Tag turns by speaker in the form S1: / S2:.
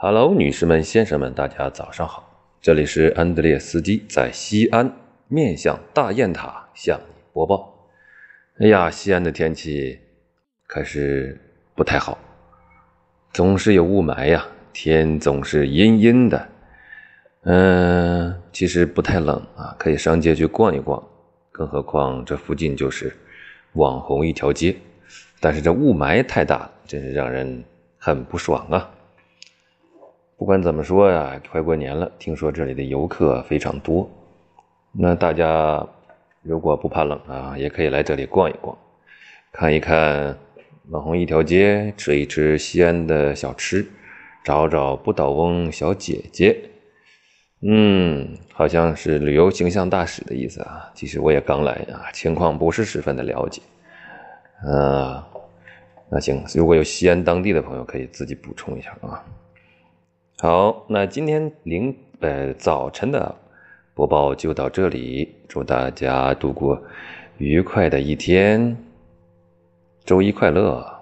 S1: Hello，女士们、先生们，大家早上好！这里是安德烈斯基在西安面向大雁塔向你播报。哎呀，西安的天气可是不太好，总是有雾霾呀，天总是阴阴的。嗯，其实不太冷啊，可以上街去逛一逛。更何况这附近就是网红一条街，但是这雾霾太大了，真是让人很不爽啊！不管怎么说呀，快过年了，听说这里的游客非常多，那大家如果不怕冷啊，也可以来这里逛一逛，看一看网红一条街，吃一吃西安的小吃，找找不倒翁小姐姐。嗯，好像是旅游形象大使的意思啊。其实我也刚来啊，情况不是十分的了解。啊，那行，如果有西安当地的朋友，可以自己补充一下啊。好，那今天零呃早晨的播报就到这里，祝大家度过愉快的一天，周一快乐。